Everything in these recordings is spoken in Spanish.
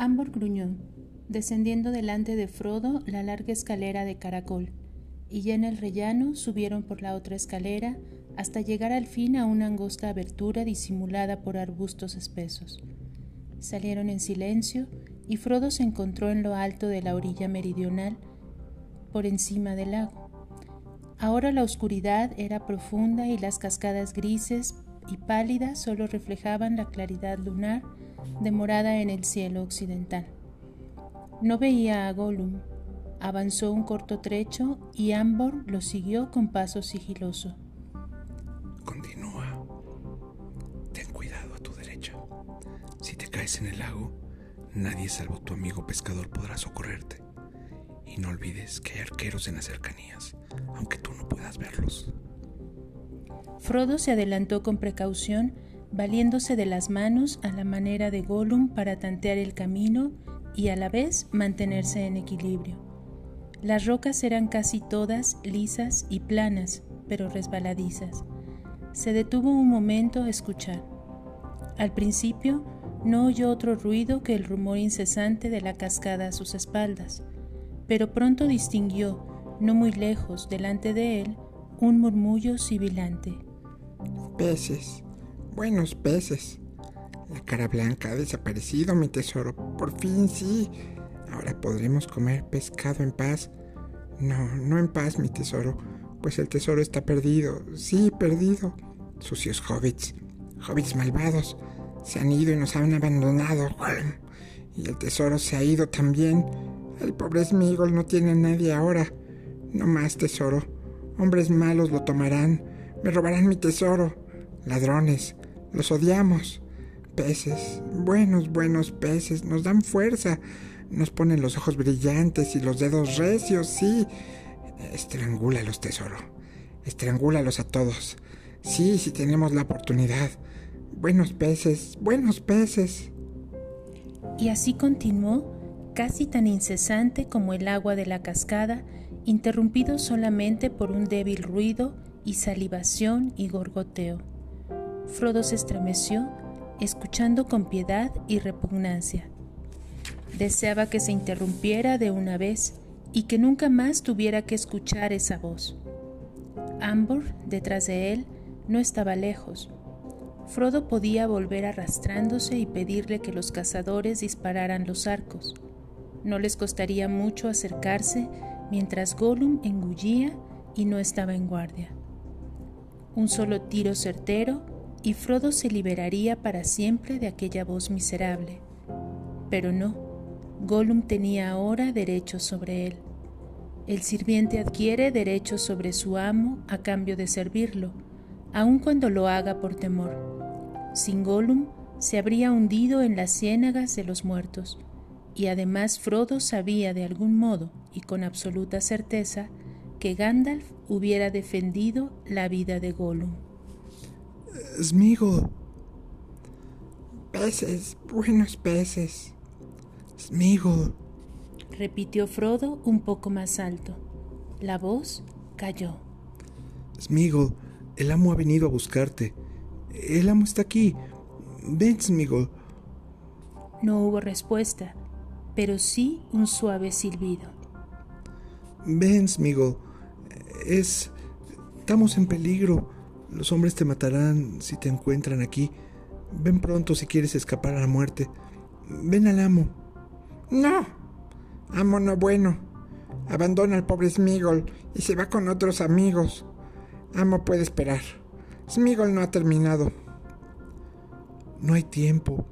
Ambor gruñó, descendiendo delante de Frodo la larga escalera de caracol, y ya en el rellano subieron por la otra escalera hasta llegar al fin a una angosta abertura disimulada por arbustos espesos. Salieron en silencio y Frodo se encontró en lo alto de la orilla meridional, por encima del lago. Ahora la oscuridad era profunda y las cascadas grises y pálidas solo reflejaban la claridad lunar demorada en el cielo occidental. No veía a Gollum. Avanzó un corto trecho y Ambor lo siguió con paso sigiloso. Continúa. Ten cuidado a tu derecha. Si te caes en el lago, nadie salvo tu amigo pescador podrá socorrerte. Y no olvides que hay arqueros en las cercanías, aunque tú no puedas verlos. Frodo se adelantó con precaución, valiéndose de las manos a la manera de Gollum para tantear el camino y a la vez mantenerse en equilibrio. Las rocas eran casi todas lisas y planas, pero resbaladizas. Se detuvo un momento a escuchar. Al principio no oyó otro ruido que el rumor incesante de la cascada a sus espaldas, pero pronto distinguió, no muy lejos delante de él, un murmullo sibilante. Peces, buenos peces. La cara blanca ha desaparecido, mi tesoro. Por fin sí. Ahora podremos comer pescado en paz. No, no en paz, mi tesoro, pues el tesoro está perdido. Sí, perdido. Sucios hobbits, hobbits malvados, se han ido y nos han abandonado. Y el tesoro se ha ido también. El pobre Smigol no tiene a nadie ahora. No más tesoro. Hombres malos lo tomarán. Me robarán mi tesoro. Ladrones. Los odiamos. Peces. Buenos, buenos peces. Nos dan fuerza. Nos ponen los ojos brillantes y los dedos recios, sí. Estrangúlalos, tesoro. Estrangúlalos a todos. Sí, si tenemos la oportunidad. Buenos peces, buenos peces. Y así continuó casi tan incesante como el agua de la cascada, interrumpido solamente por un débil ruido y salivación y gorgoteo. Frodo se estremeció, escuchando con piedad y repugnancia. Deseaba que se interrumpiera de una vez y que nunca más tuviera que escuchar esa voz. Ambor, detrás de él, no estaba lejos. Frodo podía volver arrastrándose y pedirle que los cazadores dispararan los arcos. No les costaría mucho acercarse mientras Gollum engullía y no estaba en guardia. Un solo tiro certero y Frodo se liberaría para siempre de aquella voz miserable. Pero no, Gollum tenía ahora derechos sobre él. El sirviente adquiere derechos sobre su amo a cambio de servirlo, aun cuando lo haga por temor. Sin Gollum se habría hundido en las ciénagas de los muertos, y además Frodo sabía de algún modo y con absoluta certeza que Gandalf hubiera defendido la vida de Gollum. Smigo. Peces, buenos peces. Smigo. repitió Frodo un poco más alto. La voz cayó. Smigo, el amo ha venido a buscarte. El amo está aquí. Ven, Smigo. No hubo respuesta pero sí un suave silbido. Ven, Smigo. Es... Estamos en peligro. Los hombres te matarán si te encuentran aquí. Ven pronto si quieres escapar a la muerte. Ven al amo. No. Amo no bueno. Abandona al pobre Smigol y se va con otros amigos. Amo puede esperar. Smigol no ha terminado. No hay tiempo.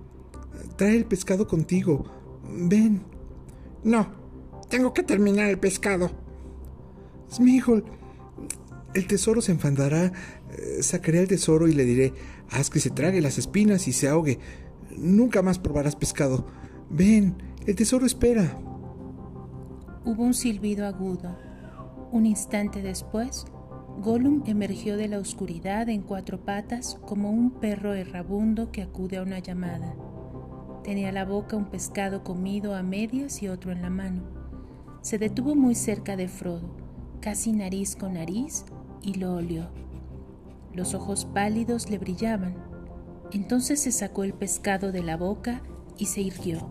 Trae el pescado contigo. Ven. No, tengo que terminar el pescado. Smigol, el tesoro se enfandará. Eh, sacaré el tesoro y le diré, haz que se trague las espinas y se ahogue. Nunca más probarás pescado. Ven, el tesoro espera. Hubo un silbido agudo. Un instante después, Gollum emergió de la oscuridad en cuatro patas como un perro errabundo que acude a una llamada. Tenía la boca un pescado comido a medias y otro en la mano. Se detuvo muy cerca de Frodo, casi nariz con nariz, y lo olió. Los ojos pálidos le brillaban. Entonces se sacó el pescado de la boca y se irguió.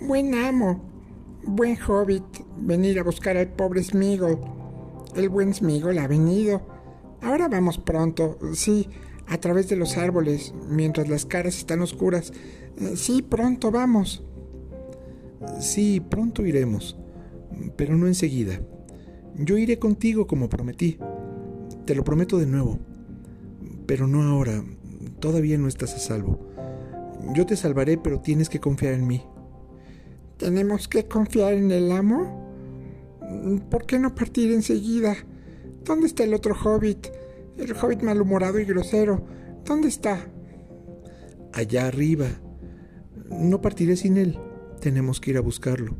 Buen amo, buen hobbit, venir a buscar al pobre Smigol. El buen Smigol ha venido. Ahora vamos pronto, sí, a través de los árboles, mientras las caras están oscuras. Eh, sí, pronto vamos. Sí, pronto iremos, pero no enseguida. Yo iré contigo como prometí. Te lo prometo de nuevo. Pero no ahora. Todavía no estás a salvo. Yo te salvaré, pero tienes que confiar en mí. ¿Tenemos que confiar en el amo? ¿Por qué no partir enseguida? ¿Dónde está el otro hobbit? El hobbit malhumorado y grosero. ¿Dónde está? Allá arriba. No partiré sin él. Tenemos que ir a buscarlo.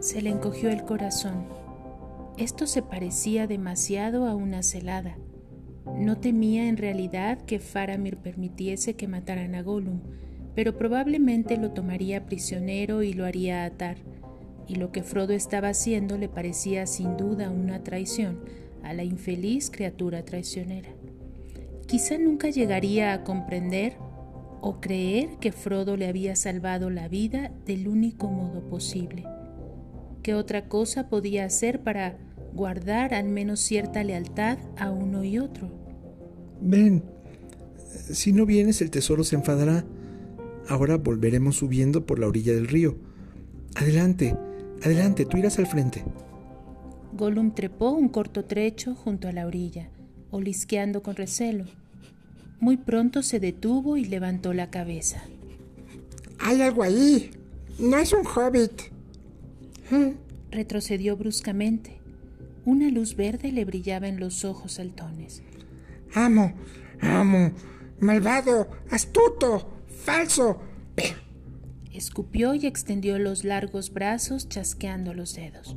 Se le encogió el corazón. Esto se parecía demasiado a una celada. No temía en realidad que Faramir permitiese que mataran a Gollum, pero probablemente lo tomaría prisionero y lo haría atar, y lo que Frodo estaba haciendo le parecía sin duda una traición a la infeliz criatura traicionera. Quizá nunca llegaría a comprender o creer que Frodo le había salvado la vida del único modo posible. ¿Qué otra cosa podía hacer para guardar al menos cierta lealtad a uno y otro? Ven, si no vienes el tesoro se enfadará. Ahora volveremos subiendo por la orilla del río. Adelante, adelante, tú irás al frente. Gollum trepó un corto trecho junto a la orilla, olisqueando con recelo. Muy pronto se detuvo y levantó la cabeza. Hay algo ahí. No es un hobbit. Retrocedió bruscamente. Una luz verde le brillaba en los ojos saltones. Amo, amo, malvado, astuto, falso. Escupió y extendió los largos brazos chasqueando los dedos.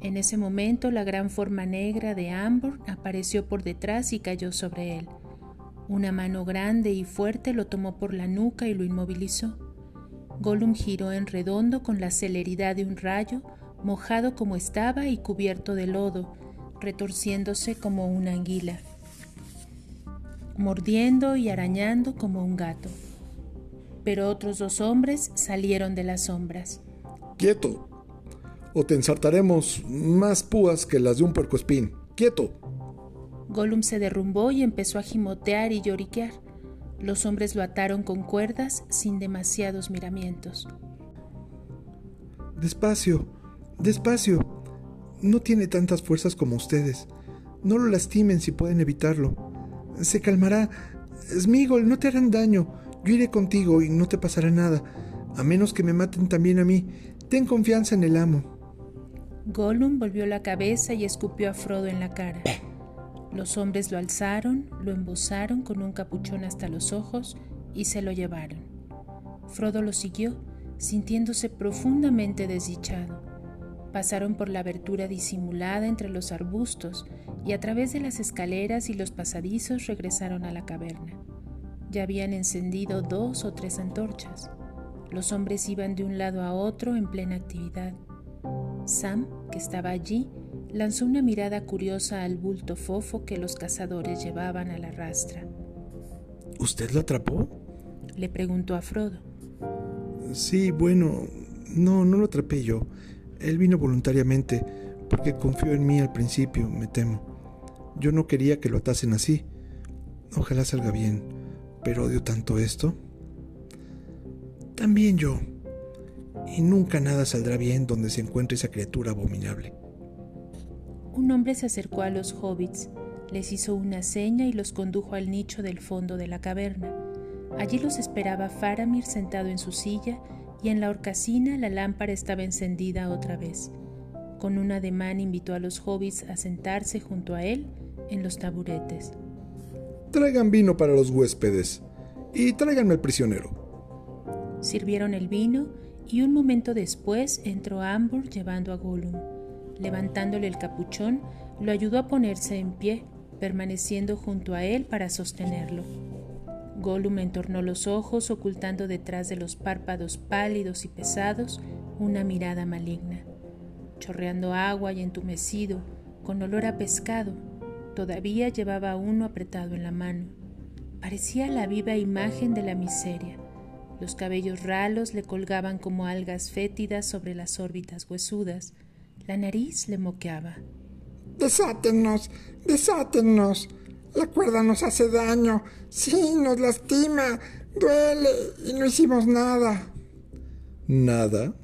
En ese momento la gran forma negra de Amber apareció por detrás y cayó sobre él. Una mano grande y fuerte lo tomó por la nuca y lo inmovilizó. Gollum giró en redondo con la celeridad de un rayo, mojado como estaba y cubierto de lodo, retorciéndose como una anguila, mordiendo y arañando como un gato. Pero otros dos hombres salieron de las sombras. ¡Quieto! o te ensartaremos más púas que las de un puercoespín. ¡Quieto! Gollum se derrumbó y empezó a gimotear y lloriquear. Los hombres lo ataron con cuerdas sin demasiados miramientos. Despacio, despacio. No tiene tantas fuerzas como ustedes. No lo lastimen si pueden evitarlo. Se calmará. Smigol, no te harán daño. Yo iré contigo y no te pasará nada, a menos que me maten también a mí. Ten confianza en el amo. Gollum volvió la cabeza y escupió a Frodo en la cara. Los hombres lo alzaron, lo embosaron con un capuchón hasta los ojos y se lo llevaron. Frodo lo siguió, sintiéndose profundamente desdichado. Pasaron por la abertura disimulada entre los arbustos y a través de las escaleras y los pasadizos regresaron a la caverna. Ya habían encendido dos o tres antorchas. Los hombres iban de un lado a otro en plena actividad. Sam, que estaba allí, lanzó una mirada curiosa al bulto fofo que los cazadores llevaban a la rastra. ¿Usted lo atrapó? Le preguntó a Frodo. Sí, bueno, no, no lo atrapé yo. Él vino voluntariamente, porque confió en mí al principio, me temo. Yo no quería que lo atasen así. Ojalá salga bien, pero odio tanto esto. También yo, y nunca nada saldrá bien donde se encuentre esa criatura abominable. Un hombre se acercó a los hobbits, les hizo una seña y los condujo al nicho del fondo de la caverna. Allí los esperaba Faramir sentado en su silla y en la horcacina la lámpara estaba encendida otra vez. Con un ademán invitó a los hobbits a sentarse junto a él en los taburetes. Traigan vino para los huéspedes y tráiganme el prisionero. Sirvieron el vino y un momento después entró Amber llevando a Gollum. Levantándole el capuchón, lo ayudó a ponerse en pie, permaneciendo junto a él para sostenerlo. Gollum entornó los ojos, ocultando detrás de los párpados pálidos y pesados una mirada maligna. Chorreando agua y entumecido, con olor a pescado, todavía llevaba uno apretado en la mano. Parecía la viva imagen de la miseria, Los cabellos ralos le colgaban como algas fétidas sobre las órbitas huesudas. La nariz le moqueaba. Desátenos, desátenos. La cuerda nos hace daño. Sí, nos lastima. Duele. Y no hicimos nada. ¿Nada?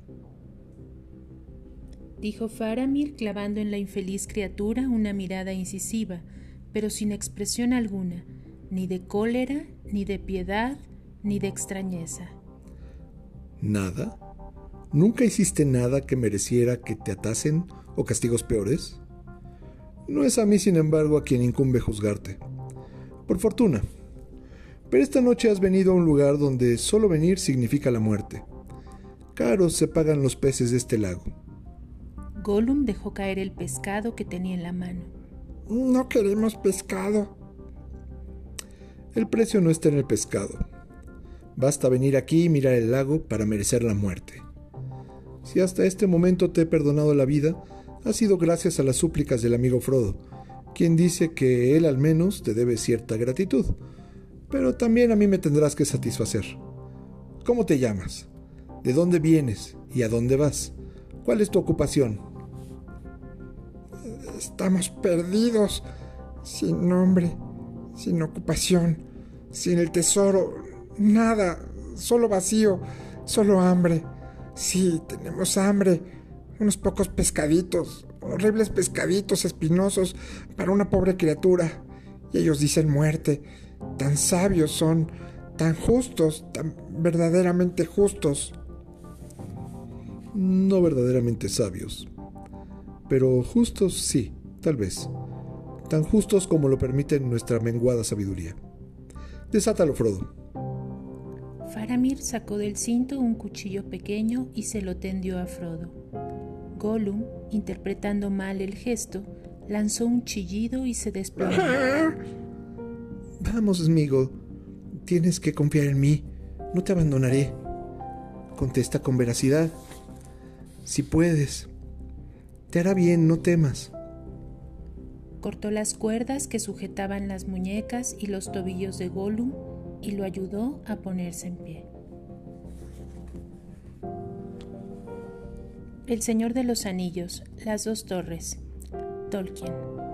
Dijo Faramir clavando en la infeliz criatura una mirada incisiva, pero sin expresión alguna, ni de cólera, ni de piedad, ni de extrañeza. ¿Nada? ¿Nunca hiciste nada que mereciera que te atasen o castigos peores? No es a mí, sin embargo, a quien incumbe juzgarte. Por fortuna. Pero esta noche has venido a un lugar donde solo venir significa la muerte. Caros se pagan los peces de este lago. Gollum dejó caer el pescado que tenía en la mano. No queremos pescado. El precio no está en el pescado. Basta venir aquí y mirar el lago para merecer la muerte. Si hasta este momento te he perdonado la vida, ha sido gracias a las súplicas del amigo Frodo, quien dice que él al menos te debe cierta gratitud, pero también a mí me tendrás que satisfacer. ¿Cómo te llamas? ¿De dónde vienes y a dónde vas? ¿Cuál es tu ocupación? Estamos perdidos, sin nombre, sin ocupación, sin el tesoro, nada, solo vacío, solo hambre. Sí, tenemos hambre. Unos pocos pescaditos, horribles pescaditos espinosos para una pobre criatura. Y ellos dicen muerte. Tan sabios son, tan justos, tan verdaderamente justos. No verdaderamente sabios. Pero justos sí, tal vez. Tan justos como lo permite nuestra menguada sabiduría. Desátalo, Frodo. Faramir sacó del cinto un cuchillo pequeño y se lo tendió a Frodo. Gollum, interpretando mal el gesto, lanzó un chillido y se desplomó. Vamos, amigo. Tienes que confiar en mí. No te abandonaré. Contesta con veracidad. Si puedes. Te hará bien, no temas. Cortó las cuerdas que sujetaban las muñecas y los tobillos de Gollum y lo ayudó a ponerse en pie. El Señor de los Anillos, las dos torres, Tolkien.